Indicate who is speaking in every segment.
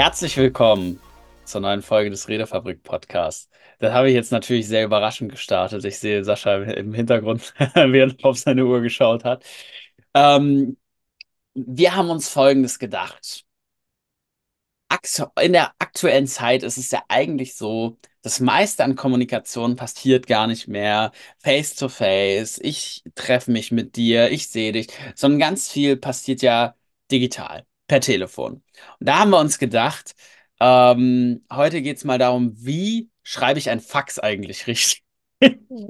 Speaker 1: Herzlich willkommen zur neuen Folge des Redefabrik Podcasts. Das habe ich jetzt natürlich sehr überraschend gestartet. Ich sehe Sascha im Hintergrund, während er auf seine Uhr geschaut hat. Ähm, wir haben uns Folgendes gedacht. In der aktuellen Zeit ist es ja eigentlich so, das meiste an Kommunikation passiert gar nicht mehr face to face. Ich treffe mich mit dir, ich sehe dich, sondern ganz viel passiert ja digital, per Telefon. Und da haben wir uns gedacht, ähm, heute geht es mal darum, wie schreibe ich ein Fax eigentlich richtig? da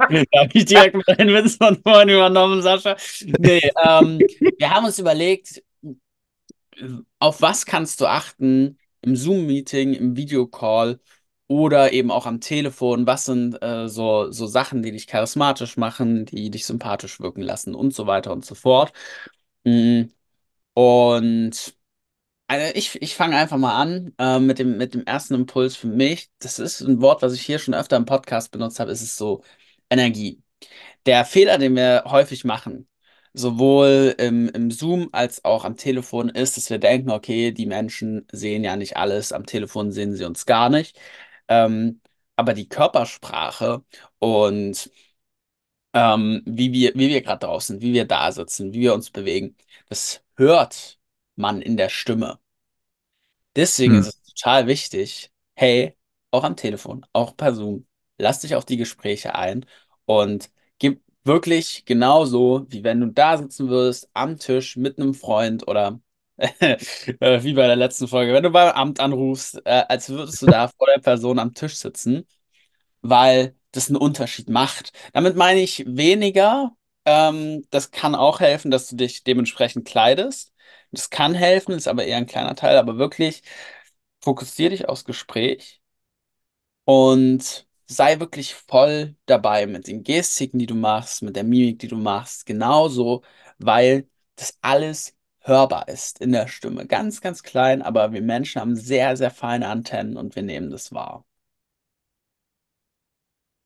Speaker 1: habe ich direkt mal den Witz von vorhin übernommen, Sascha. Nee, ähm, wir haben uns überlegt, auf was kannst du achten im Zoom-Meeting, im Videocall oder eben auch am Telefon? Was sind äh, so, so Sachen, die dich charismatisch machen, die dich sympathisch wirken lassen und so weiter und so fort. Mm. Und also ich, ich fange einfach mal an äh, mit dem, mit dem ersten Impuls für mich. Das ist ein Wort, was ich hier schon öfter im Podcast benutzt habe, ist es so Energie. Der Fehler, den wir häufig machen, sowohl im, im Zoom als auch am Telefon, ist, dass wir denken, okay, die Menschen sehen ja nicht alles, am Telefon sehen sie uns gar nicht. Ähm, aber die Körpersprache und ähm, wie wir, wie wir gerade draußen, wie wir da sitzen, wie wir uns bewegen, das hört man in der Stimme. Deswegen
Speaker 2: Hm.
Speaker 1: ist es total wichtig, hey, auch am Telefon, auch per Zoom, lass dich auf die Gespräche ein und gib wirklich genauso, wie wenn du da sitzen würdest, am Tisch mit einem Freund oder äh, wie bei der letzten Folge, wenn du beim Amt anrufst, äh, als würdest du da vor der Person am Tisch sitzen, weil das einen Unterschied macht. Damit meine ich weniger, ähm, das kann auch helfen, dass du dich dementsprechend kleidest. Das kann helfen, ist aber eher ein kleiner Teil, aber wirklich fokussier dich aufs Gespräch und sei wirklich voll dabei mit den Gestiken, die du machst, mit der Mimik, die du machst, genauso, weil das alles hörbar ist in der Stimme. Ganz, ganz klein, aber wir Menschen haben sehr, sehr feine Antennen und wir nehmen das wahr.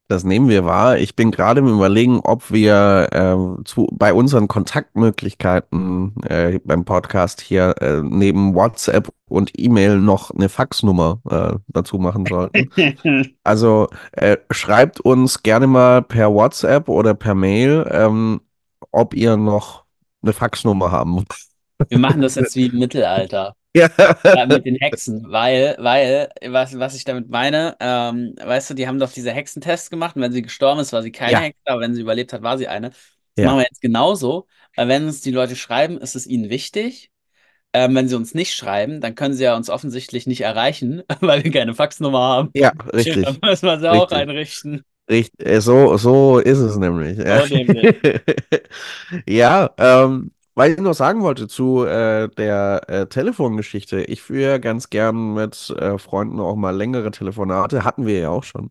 Speaker 2: Das nehmen wir wahr. Ich bin gerade im Überlegen, ob wir äh, zu, bei unseren Kontaktmöglichkeiten äh, beim Podcast hier äh, neben WhatsApp und E-Mail noch eine Faxnummer äh, dazu machen sollten. Also äh, schreibt uns gerne mal per WhatsApp oder per Mail, ähm, ob ihr noch eine Faxnummer haben.
Speaker 1: Wir machen das jetzt wie im Mittelalter.
Speaker 2: Ja.
Speaker 1: Ja, mit den Hexen, weil, weil, was, was ich damit meine, ähm, weißt du, die haben doch diese Hexentests gemacht und wenn sie gestorben ist, war sie keine
Speaker 2: Ja.
Speaker 1: Hexe, aber wenn sie überlebt hat, war sie eine. Das
Speaker 2: Ja.
Speaker 1: machen wir jetzt genauso, weil wenn uns die Leute schreiben, ist es ihnen wichtig. Ähm, wenn sie uns nicht schreiben, dann können sie ja uns offensichtlich nicht erreichen, weil wir keine Faxnummer haben.
Speaker 2: Ja,
Speaker 1: Dann
Speaker 2: richtig.
Speaker 1: müssen wir sie auch
Speaker 2: Richtig.
Speaker 1: einrichten.
Speaker 2: Richtig, äh, so, so ist es nämlich. Ja,
Speaker 1: So nämlich.
Speaker 2: ja ähm, weil ich noch sagen wollte zu äh, der äh, Telefongeschichte. Ich führe ganz gern mit äh, Freunden auch mal längere Telefonate. Hatten wir ja auch schon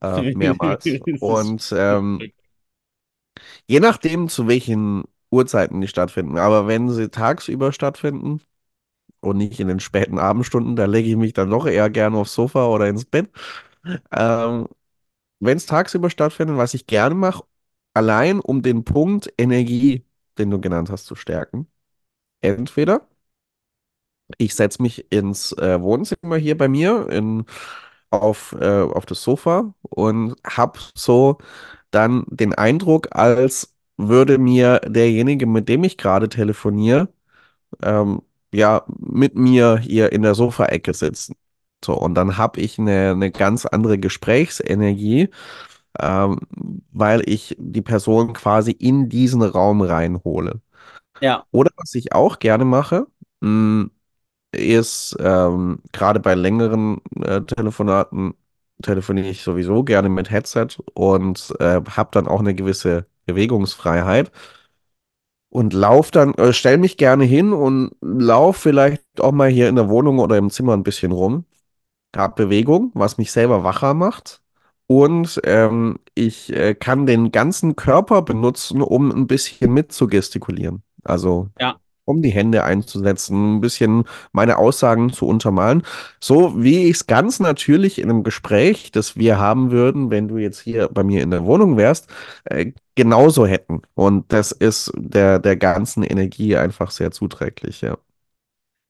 Speaker 2: äh, mehrmals. Und ähm, je nachdem, zu welchen Uhrzeiten die stattfinden. Aber wenn sie tagsüber stattfinden und nicht in den späten Abendstunden, da lege ich mich dann doch eher gerne aufs Sofa oder ins Bett. Ähm, wenn es tagsüber stattfindet, was ich gerne mache, allein um den Punkt Energie, den du genannt hast, zu stärken. Entweder ich setze mich ins äh, Wohnzimmer hier bei mir in, auf, äh, auf das Sofa und habe so dann den Eindruck, als würde mir derjenige, mit dem ich gerade telefoniere, ähm, ja, mit mir hier in der Sofaecke sitzen. So, und dann habe ich eine, eine ganz andere Gesprächsenergie, ähm, weil ich die Person quasi in diesen Raum reinhole.
Speaker 1: Ja,
Speaker 2: Oder was ich auch gerne mache, mh, ist ähm, gerade bei längeren äh, Telefonaten telefoniere ich sowieso gerne mit Headset und äh, habe dann auch eine gewisse Bewegungsfreiheit und lauf dann, äh, stell mich gerne hin und lauf vielleicht auch mal hier in der Wohnung oder im Zimmer ein bisschen rum. Hab Bewegung, was mich selber wacher macht. Und ähm, ich äh, kann den ganzen Körper benutzen, um ein bisschen mitzugestikulieren. Also
Speaker 1: ja,
Speaker 2: um die Hände einzusetzen, ein bisschen meine Aussagen zu untermalen. So wie ich es ganz natürlich in einem Gespräch, das wir haben würden, wenn du jetzt hier bei mir in der Wohnung wärst, äh, genauso hätten. Und das ist der, der ganzen Energie einfach sehr zuträglich, ja.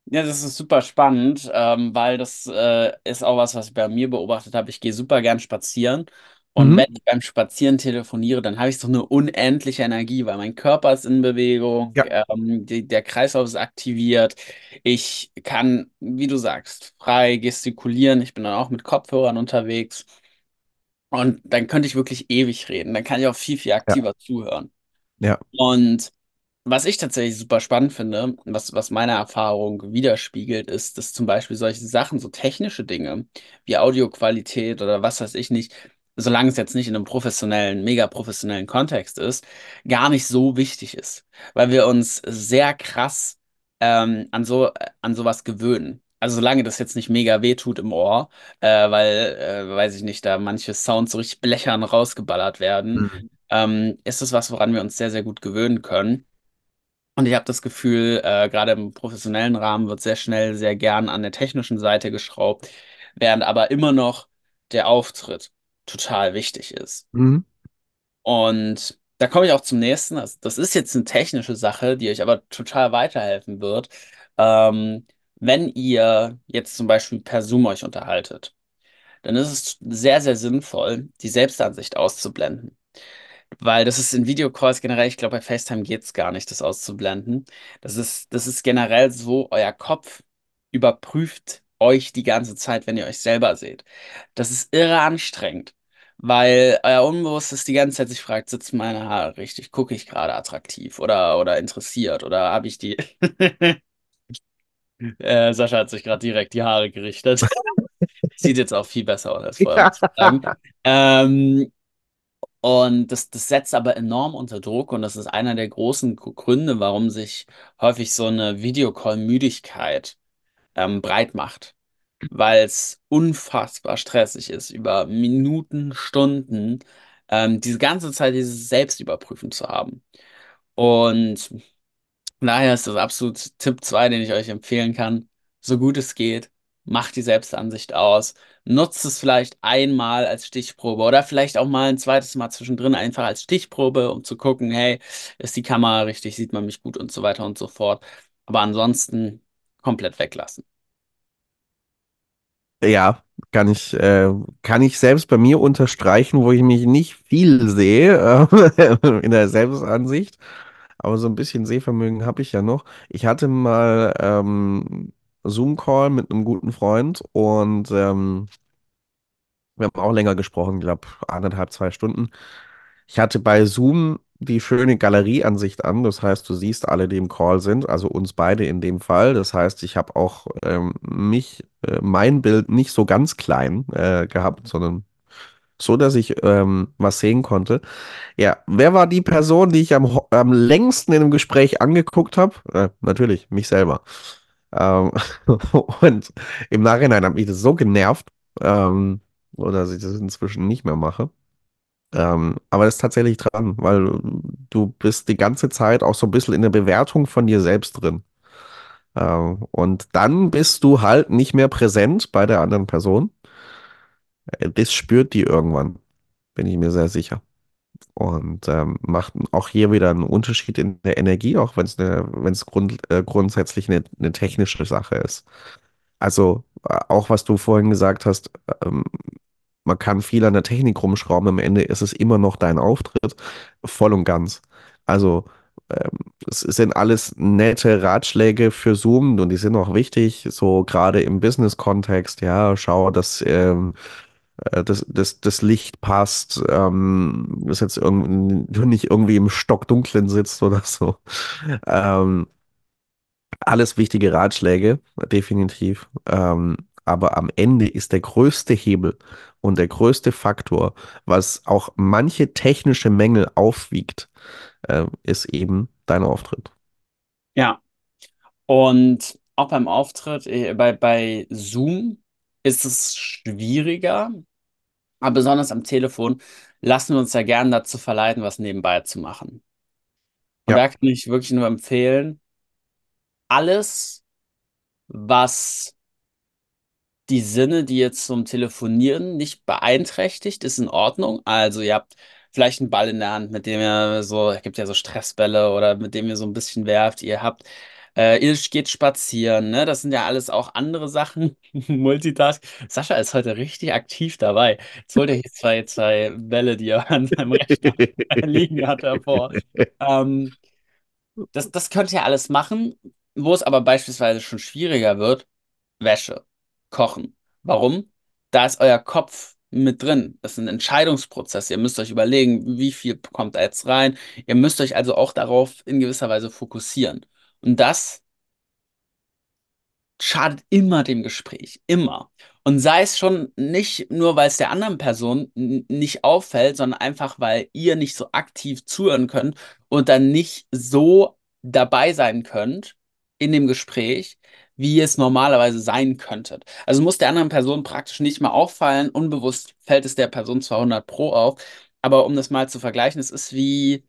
Speaker 1: Ja, das ist super spannend, ähm, weil das äh, ist auch was, was ich bei mir beobachtet habe. Ich gehe super gern spazieren und
Speaker 2: Mhm.
Speaker 1: wenn ich beim Spazieren telefoniere, dann habe ich so eine unendliche Energie, weil mein Körper ist in Bewegung,
Speaker 2: Ja,
Speaker 1: ähm, die, der Kreislauf ist aktiviert. Ich kann, wie du sagst, frei gestikulieren. Ich bin dann auch mit Kopfhörern unterwegs und dann könnte ich wirklich ewig reden. Dann kann ich auch viel, viel
Speaker 2: ja,
Speaker 1: aktiver zuhören.
Speaker 2: ja.
Speaker 1: Und was ich tatsächlich super spannend finde, was, was meine Erfahrung widerspiegelt, ist, dass zum Beispiel solche Sachen, so technische Dinge wie Audioqualität oder was weiß ich nicht, solange es jetzt nicht in einem professionellen, mega professionellen Kontext ist, gar nicht so wichtig ist, weil wir uns sehr krass ähm, an so, an sowas gewöhnen. Also solange das jetzt nicht mega weh tut im Ohr, äh, weil, äh, weiß ich nicht, da manche Sounds so richtig blechern rausgeballert werden,
Speaker 2: Mhm.
Speaker 1: ähm, ist es was, woran wir uns sehr, sehr gut gewöhnen können. Und ich habe das Gefühl, äh, gerade im professionellen Rahmen wird sehr schnell, sehr gern an der technischen Seite geschraubt, während aber immer noch der Auftritt total wichtig ist.
Speaker 2: Mhm.
Speaker 1: Und da komme ich auch zum nächsten. Das, das ist jetzt eine technische Sache, die euch aber total weiterhelfen wird. Ähm, wenn ihr jetzt zum Beispiel per Zoom euch unterhaltet, dann ist es sehr, sehr sinnvoll, die Selbstansicht auszublenden. Weil das ist in Videocalls generell, ich glaube, bei FaceTime geht es gar nicht, das auszublenden. Das ist, das ist generell so, euer Kopf überprüft euch die ganze Zeit, wenn ihr euch selber seht. Das ist irre anstrengend, weil euer Unbewusstes die ganze Zeit sich fragt, sitzen meine Haare richtig? Gucke ich gerade attraktiv oder, oder interessiert oder habe ich die... äh, Sascha hat sich gerade direkt die Haare gerichtet. Sieht jetzt auch viel besser aus als vorher,
Speaker 2: Ja.
Speaker 1: Ähm, Und das, das setzt aber enorm unter Druck und das ist einer der großen Gr- Gründe, warum sich häufig so eine Videocall-Müdigkeit ähm, breit macht, weil es unfassbar stressig ist, über Minuten, Stunden ähm, diese ganze Zeit dieses Selbstüberprüfen zu haben. Und Daher ist das absolut Tipp 2, den ich euch empfehlen kann. So gut es geht, macht die Selbstansicht aus. Nutzt es vielleicht einmal als Stichprobe oder vielleicht auch mal ein zweites Mal zwischendrin einfach als Stichprobe, um zu gucken, hey, ist die Kamera richtig, sieht man mich gut und so weiter und so fort. Aber ansonsten komplett weglassen.
Speaker 2: Ja, kann ich, äh, kann ich selbst bei mir unterstreichen, wo ich mich nicht viel sehe, äh, in der Selbstansicht. Aber so ein bisschen Sehvermögen habe ich ja noch. Ich hatte mal ähm, Zoom-Call mit einem guten Freund und ähm, wir haben auch länger gesprochen, glaube anderthalb, zwei Stunden. Ich hatte bei Zoom die schöne Galerieansicht an. Das heißt, du siehst alle, die im Call sind, also uns beide in dem Fall. Das heißt, ich habe auch ähm, mich, äh, mein Bild nicht so ganz klein äh, gehabt, sondern so, dass ich ähm, was sehen konnte. Ja, wer war die Person, die ich am, am längsten in dem Gespräch angeguckt habe? Äh, natürlich, mich selber. Ähm, und im Nachhinein hat mich das so genervt, ähm, dass ich das inzwischen nicht mehr mache. Ähm, aber das ist tatsächlich dran, weil du bist die ganze Zeit auch so ein bisschen in der Bewertung von dir selbst drin. Ähm, und dann bist du halt nicht mehr präsent bei der anderen Person. Äh, Das spürt die irgendwann, bin ich mir sehr sicher. Und ähm, macht auch hier wieder einen Unterschied in der Energie, auch wenn es eine, wenn es grund, äh, grundsätzlich eine, eine technische Sache ist. Also äh, auch was du vorhin gesagt hast, ähm, man kann viel an der Technik rumschrauben, am Ende ist es immer noch dein Auftritt, voll und ganz. Also ähm, es sind alles nette Ratschläge für Zoom und die sind auch wichtig, so gerade im Business-Kontext, ja, schau, dass ähm, äh, das, das, das Licht passt, ähm, dass jetzt irgendwie, nicht irgendwie im Stockdunklen sitzt oder so. Ähm, alles wichtige Ratschläge, definitiv. Ähm, aber am Ende ist der größte Hebel und der größte Faktor, was auch manche technische Mängel aufwiegt, äh, ist eben dein Auftritt.
Speaker 1: Ja, und auch beim Auftritt, äh, bei, bei Zoom ist es schwieriger, aber besonders am Telefon lassen wir uns ja gern dazu verleiten, was nebenbei zu machen. Und
Speaker 2: Ja,
Speaker 1: da kann ich wirklich nur empfehlen, alles, was die Sinne, die jetzt zum Telefonieren nicht beeinträchtigt, ist in Ordnung. Also ihr habt vielleicht einen Ball in der Hand, mit dem ihr so, es gibt ja so Stressbälle oder mit dem ihr so ein bisschen werft. Ihr habt Äh, Ilsch geht spazieren, ne? Das sind ja alles auch andere Sachen. Multitask. Sascha ist heute richtig aktiv dabei. Jetzt holt er hier zwei, zwei Bälle, die er an seinem Rechner liegen hat, hervor. Ähm, das, das könnt ihr alles machen. Wo es aber beispielsweise schon schwieriger wird, Wäsche, Kochen. Warum? Da ist euer Kopf mit drin. Das ist ein Entscheidungsprozess. Ihr müsst euch überlegen, wie viel kommt da jetzt rein. Ihr müsst euch also auch darauf in gewisser Weise fokussieren. Und das schadet immer dem Gespräch. Immer. Und sei es schon nicht nur, weil es der anderen Person nicht auffällt, sondern einfach, weil ihr nicht so aktiv zuhören könnt und dann nicht so dabei sein könnt in dem Gespräch, wie es normalerweise sein könntet. Also muss der anderen Person praktisch nicht mal auffallen. Unbewusst fällt es der Person zwar 100 Pro auf, aber um das mal zu vergleichen, es ist wie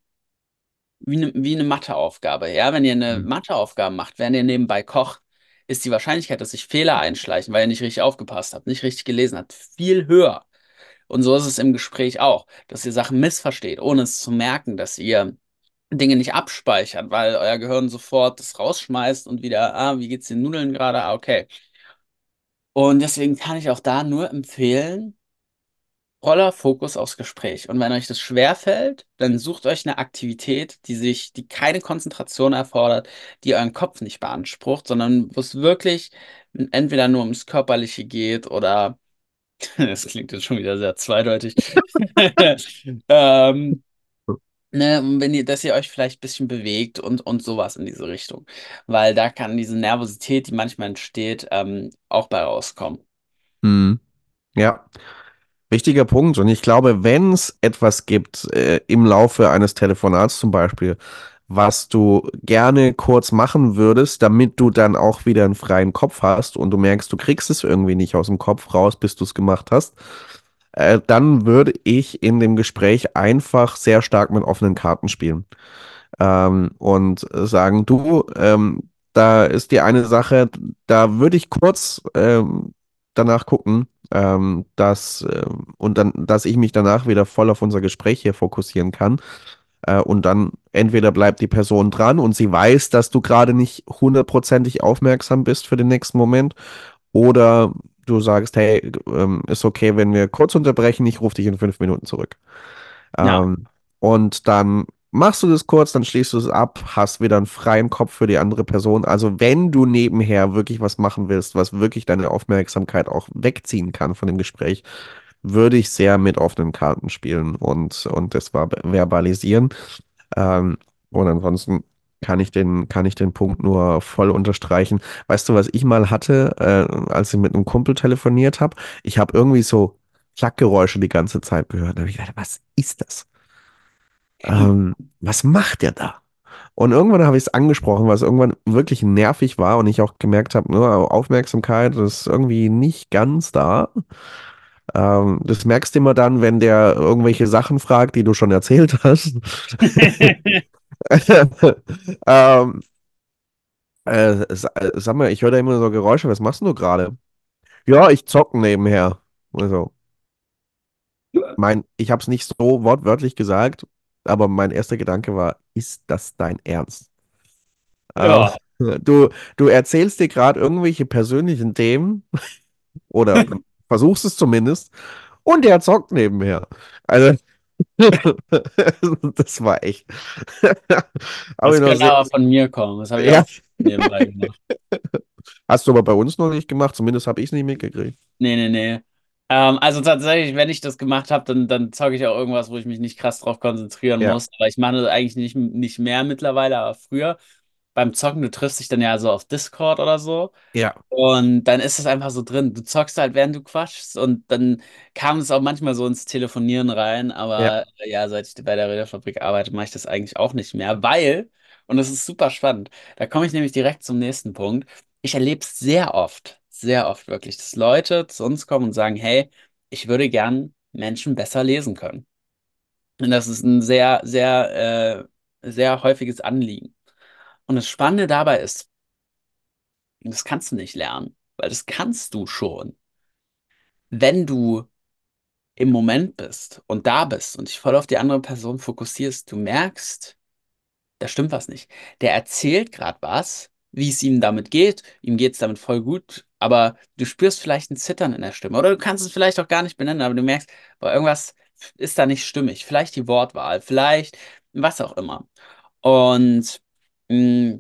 Speaker 1: wie eine, wie eine Matheaufgabe. Ja, wenn ihr eine
Speaker 2: Hm.
Speaker 1: Matheaufgabe macht, während ihr nebenbei kocht, ist die Wahrscheinlichkeit, dass sich Fehler einschleichen, weil ihr nicht richtig aufgepasst habt, nicht richtig gelesen habt, viel höher. Und so ist es im Gespräch auch, dass ihr Sachen missversteht, ohne es zu merken, dass ihr Dinge nicht abspeichert, weil euer Gehirn sofort das rausschmeißt und wieder, ah, wie geht's den Nudeln gerade? Ah, okay. Und deswegen kann ich auch da nur empfehlen, voller Fokus aufs Gespräch. Und wenn euch das schwerfällt, dann sucht euch eine Aktivität, die sich, die keine Konzentration erfordert, die euren Kopf nicht beansprucht, sondern wo es wirklich entweder nur ums Körperliche geht oder, das klingt jetzt schon wieder sehr zweideutig, ähm, ne, wenn ihr, dass ihr euch vielleicht ein bisschen bewegt und, und sowas in diese Richtung. Weil da kann diese Nervosität, die manchmal entsteht, ähm, auch bei rauskommen.
Speaker 2: Hm. Ja, wichtiger Punkt. Und ich glaube, wenn es etwas gibt, äh, im Laufe eines Telefonats zum Beispiel, was du gerne kurz machen würdest, damit du dann auch wieder einen freien Kopf hast und du merkst, du kriegst es irgendwie nicht aus dem Kopf raus, bis du es gemacht hast, äh, dann würde ich in dem Gespräch einfach sehr stark mit offenen Karten spielen. ähm, und sagen, du, ähm, da ist die eine Sache, da würde ich kurz ähm, danach gucken, ähm, dass, ähm, und dann, dass ich mich danach wieder voll auf unser Gespräch hier fokussieren kann. Äh, und dann entweder bleibt die Person dran und sie weiß, dass du gerade nicht hundertprozentig aufmerksam bist für den nächsten Moment, oder du sagst, hey, ähm, ist okay, wenn wir kurz unterbrechen, ich rufe dich in fünf Minuten zurück.
Speaker 1: Ja,
Speaker 2: Ähm, und dann machst du das kurz, dann schließt du es ab, hast wieder einen freien Kopf für die andere Person. Also wenn du nebenher wirklich was machen willst, was wirklich deine Aufmerksamkeit auch wegziehen kann von dem Gespräch, würde ich sehr mit offenen Karten spielen und, und das ver- verbalisieren. Ähm, und ansonsten kann ich den, kann ich den Punkt nur voll unterstreichen. Weißt du, was ich mal hatte, äh, als ich mit einem Kumpel telefoniert habe? Ich habe irgendwie so Klackgeräusche die ganze Zeit gehört. Da habe ich gedacht, was ist das? Ähm, was macht der da? Und irgendwann habe ich es angesprochen, weil es irgendwann wirklich nervig war und ich auch gemerkt habe, ne, Aufmerksamkeit ist irgendwie nicht ganz da. Ähm, das merkst du immer dann, wenn der irgendwelche Sachen fragt, die du schon erzählt hast. ähm, äh, äh, sag mal, ich höre da immer so Geräusche. Was machst du gerade? Ja, ich zocke nebenher. Also, mein, ich habe es nicht so wortwörtlich gesagt, aber mein erster Gedanke war, ist das dein Ernst? Ähm,
Speaker 1: ja.
Speaker 2: du, du erzählst dir gerade irgendwelche persönlichen Themen oder versuchst es zumindest und der zockt nebenher. Also, das war echt. Aber
Speaker 1: Das
Speaker 2: sehr,
Speaker 1: aber von mir kommen. Das habe ich
Speaker 2: ja,
Speaker 1: nebenbei gemacht.
Speaker 2: hast du aber bei uns noch nicht gemacht, zumindest habe ich es nicht mitgekriegt.
Speaker 1: Nee, nee, nee. Ähm, also tatsächlich, wenn ich das gemacht habe, dann, dann zocke ich auch irgendwas, wo ich mich nicht krass drauf konzentrieren
Speaker 2: Ja,
Speaker 1: muss. Aber ich mache das eigentlich nicht, nicht mehr mittlerweile, aber früher beim Zocken, du triffst dich dann ja so auf Discord oder so.
Speaker 2: ja,
Speaker 1: Und dann ist es einfach so drin. Du zockst halt, während du quatschst. Und dann kam es auch manchmal so ins Telefonieren rein.
Speaker 2: ja.
Speaker 1: Aber äh, ja, seit ich bei der Redefabrik arbeite, mache ich das eigentlich auch nicht mehr. Weil, und das ist super spannend, da komme ich nämlich direkt zum nächsten Punkt. Ich erlebe es sehr oft, sehr oft wirklich, dass Leute zu uns kommen und sagen, hey, ich würde gern Menschen besser lesen können. Und das ist ein sehr, sehr, äh, sehr häufiges Anliegen. Und das Spannende dabei ist, das kannst du nicht lernen, weil das kannst du schon. Wenn du im Moment bist und da bist und dich voll auf die andere Person fokussierst, du merkst, da stimmt was nicht. Der erzählt gerade was wie es ihm damit geht. Ihm geht es damit voll gut, aber du spürst vielleicht ein Zittern in der Stimme. Oder du kannst es vielleicht auch gar nicht benennen, aber du merkst, boah, irgendwas ist da nicht stimmig. Vielleicht die Wortwahl, vielleicht was auch immer. Und mh,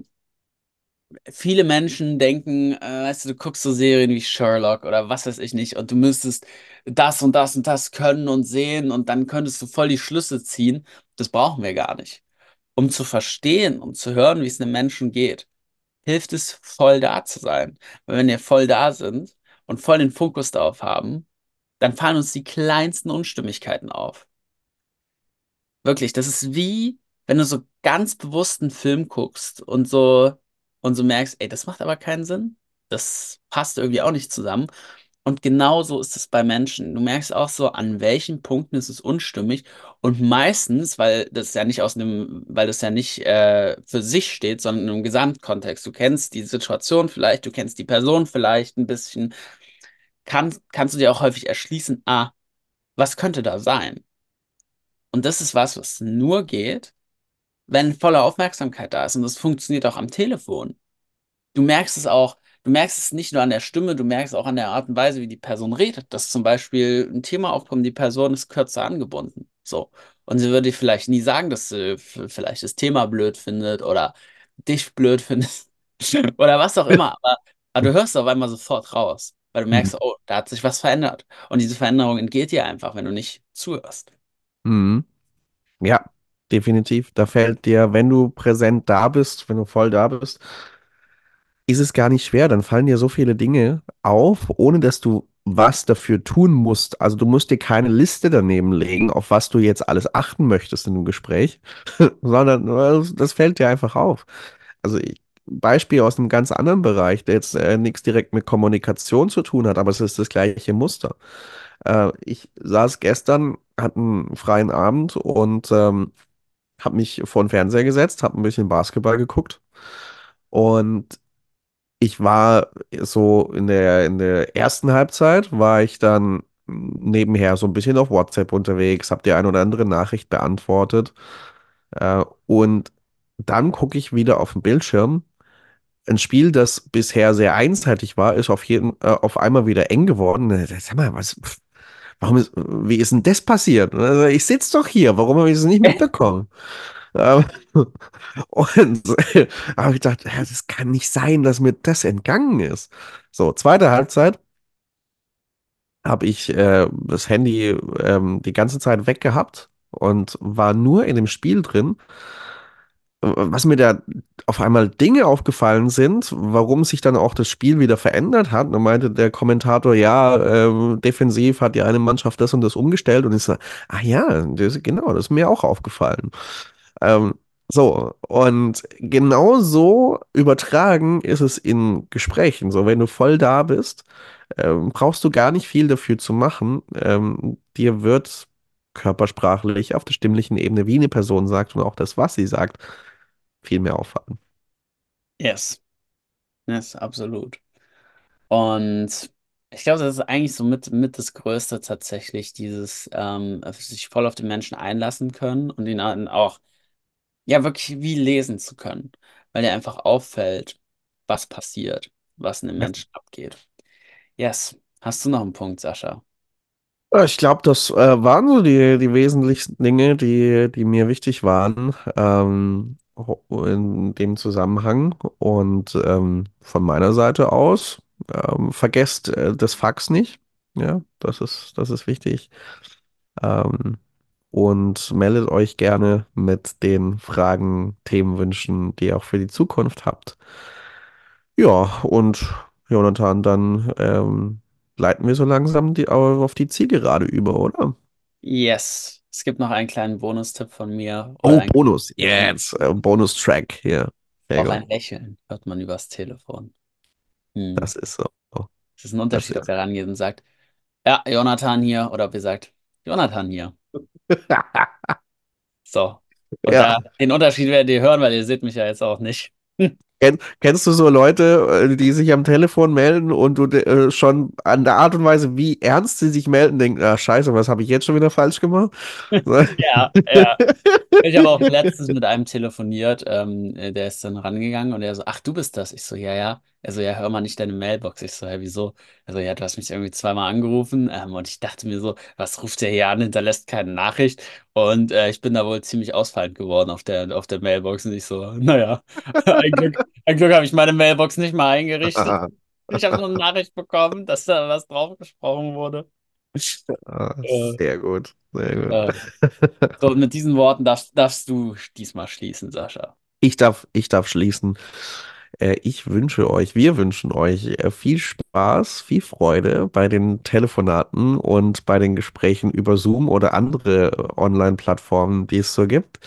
Speaker 1: viele Menschen denken, äh, weißt du, du guckst so Serien wie Sherlock oder was weiß ich nicht und du müsstest das und das und das können und sehen und dann könntest du voll die Schlüsse ziehen. Das brauchen wir gar nicht. Um zu verstehen, um zu hören, wie es einem Menschen geht, hilft es, voll da zu sein. Weil wenn wir voll da sind und voll den Fokus darauf haben, dann fallen uns die kleinsten Unstimmigkeiten auf. Wirklich, das ist wie, wenn du so ganz bewusst einen Film guckst und so und so merkst, ey, das macht aber keinen Sinn. Das passt irgendwie auch nicht zusammen. Und genauso ist es bei Menschen. Du merkst auch so, an welchen Punkten ist es unstimmig. Und meistens, weil das ja nicht aus einem, weil das ja nicht äh, für sich steht, sondern im Gesamtkontext. Du kennst die Situation vielleicht, du kennst die Person vielleicht ein bisschen, kann, kannst du dir auch häufig erschließen, ah, was könnte da sein? Und das ist was, was nur geht, wenn volle Aufmerksamkeit da ist. Und das funktioniert auch am Telefon. Du merkst es auch, du merkst es nicht nur an der Stimme, du merkst auch an der Art und Weise, wie die Person redet, dass zum Beispiel ein Thema aufkommt, die Person ist kürzer angebunden. So. Und sie würde vielleicht nie sagen, dass sie vielleicht das Thema blöd findet oder dich blöd findet oder was auch immer. Aber, aber du hörst auf einmal sofort raus, weil du merkst,
Speaker 2: Mhm.
Speaker 1: oh, da hat sich was verändert. Und diese Veränderung entgeht dir einfach, wenn du nicht zuhörst.
Speaker 2: Mhm. Ja, definitiv. Da fällt dir, wenn du präsent da bist, wenn du voll da bist, ist es gar nicht schwer. Dann fallen dir so viele Dinge auf, ohne dass du was dafür tun musst. Also du musst dir keine Liste daneben legen, auf was du jetzt alles achten möchtest in einem Gespräch, sondern das fällt dir einfach auf. Also ich, Beispiel aus einem ganz anderen Bereich, der jetzt äh, nichts direkt mit Kommunikation zu tun hat, aber es ist das gleiche Muster. Äh, ich saß gestern, hatte einen freien Abend und ähm, habe mich vor den Fernseher gesetzt, habe ein bisschen Basketball geguckt und ich war so in der, in der ersten Halbzeit, war ich dann nebenher so ein bisschen auf WhatsApp unterwegs, habe die ein oder andere Nachricht beantwortet äh, und dann gucke ich wieder auf den Bildschirm. Ein Spiel, das bisher sehr einseitig war, ist auf jeden, äh, auf einmal wieder eng geworden. Sag mal, was, warum ist, wie ist denn das passiert? Also, ich sitze doch hier, warum habe ich es nicht mitbekommen? Ähm, Und habe ich gedacht, das kann nicht sein, dass mir das entgangen ist. So, zweite Halbzeit habe ich äh, das Handy ähm, die ganze Zeit weggehabt und war nur in dem Spiel drin. Was mir da auf einmal Dinge aufgefallen sind, warum sich dann auch das Spiel wieder verändert hat. Da meinte der Kommentator, ja, ähm, defensiv hat die eine Mannschaft das und das umgestellt. Und ich so, ah ja, das, genau, das ist mir auch aufgefallen. Ähm, so, und genau so übertragen ist es in Gesprächen. So, wenn du voll da bist, ähm, brauchst du gar nicht viel dafür zu machen. Ähm, dir wird körpersprachlich auf der stimmlichen Ebene, wie eine Person sagt und auch das, was sie sagt, viel mehr auffallen.
Speaker 1: Yes, yes, absolut. Und ich glaube, das ist eigentlich so mit, mit das Größte tatsächlich, dieses ähm, sich voll auf den Menschen einlassen können und ihn auch, ja, wirklich wie lesen zu können, weil dir einfach auffällt, was passiert, was in den
Speaker 2: Ja.
Speaker 1: Menschen abgeht. Yes. Hast du noch einen Punkt, Sascha?
Speaker 2: Äh, Ich glaube, das äh, waren so die, die wesentlichsten Dinge, die, die mir wichtig waren ähm, in dem Zusammenhang. Und ähm, von meiner Seite aus, ähm, vergesst äh, das Fax nicht. Ja, das ist, das ist wichtig. Ähm, und meldet euch gerne mit den Fragen, Themenwünschen, die ihr auch für die Zukunft habt. Ja, und Jonathan, dann ähm, leiten wir so langsam die, auf die Zielgerade über, oder?
Speaker 1: Yes. Es gibt noch einen kleinen Bonustipp von mir
Speaker 2: Oh,
Speaker 1: ein,
Speaker 2: Bonus. Jetzt. Äh, Bonus-Track hier.
Speaker 1: Auch ein Lächeln hört man übers Telefon. Hm.
Speaker 2: Das ist so.
Speaker 1: Es ist ein Unterschied, ob er rangeht und sagt, ja, Jonathan hier, oder ob ihr sagt, Jonathan hier. So. Und
Speaker 2: Ja,
Speaker 1: den Unterschied werdet ihr hören, weil ihr seht mich ja jetzt auch nicht.
Speaker 2: Kenn, kennst du so Leute, äh, die sich am Telefon melden und du äh, schon an der Art und Weise, wie ernst sie sich melden, denkst, ah, scheiße, was habe ich jetzt schon wieder falsch gemacht?
Speaker 1: Ja, ja. Ich habe auch letztens mit einem telefoniert, ähm, äh, der ist dann rangegangen und er so, ach, du bist das. Ich so, ja, ja. Er so, ja, hör mal nicht deine Mailbox. Ich so, ja, wieso? Also, ja, du hast mich irgendwie zweimal angerufen ähm, und ich dachte mir so, was ruft der hier an, hinterlässt keine Nachricht. Und äh, ich bin da wohl ziemlich ausfallend geworden auf der, auf der Mailbox und ich so, naja, ein Glück, ein Glück habe ich meine Mailbox nicht mal eingerichtet. Ich habe so eine Nachricht bekommen, dass da was drauf gesprochen wurde.
Speaker 2: Ah,
Speaker 1: Äh,
Speaker 2: Sehr gut, sehr gut.
Speaker 1: äh. So, mit diesen Worten darfst, darfst du diesmal schließen, Sascha.
Speaker 2: Ich darf, ich darf schließen. Äh, Ich wünsche euch, wir wünschen euch äh, viel Spaß, viel Freude bei den Telefonaten und bei den Gesprächen über Zoom oder andere äh, Online-Plattformen, die es so gibt.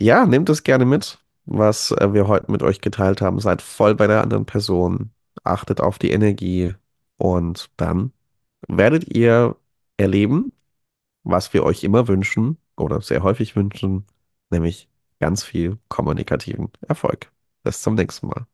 Speaker 2: Ja, nehmt es gerne mit, was wir heute mit euch geteilt haben. Seid voll bei der anderen Person, achtet auf die Energie und dann werdet ihr erleben, was wir euch immer wünschen oder sehr häufig wünschen, nämlich ganz viel kommunikativen Erfolg. Bis zum nächsten Mal.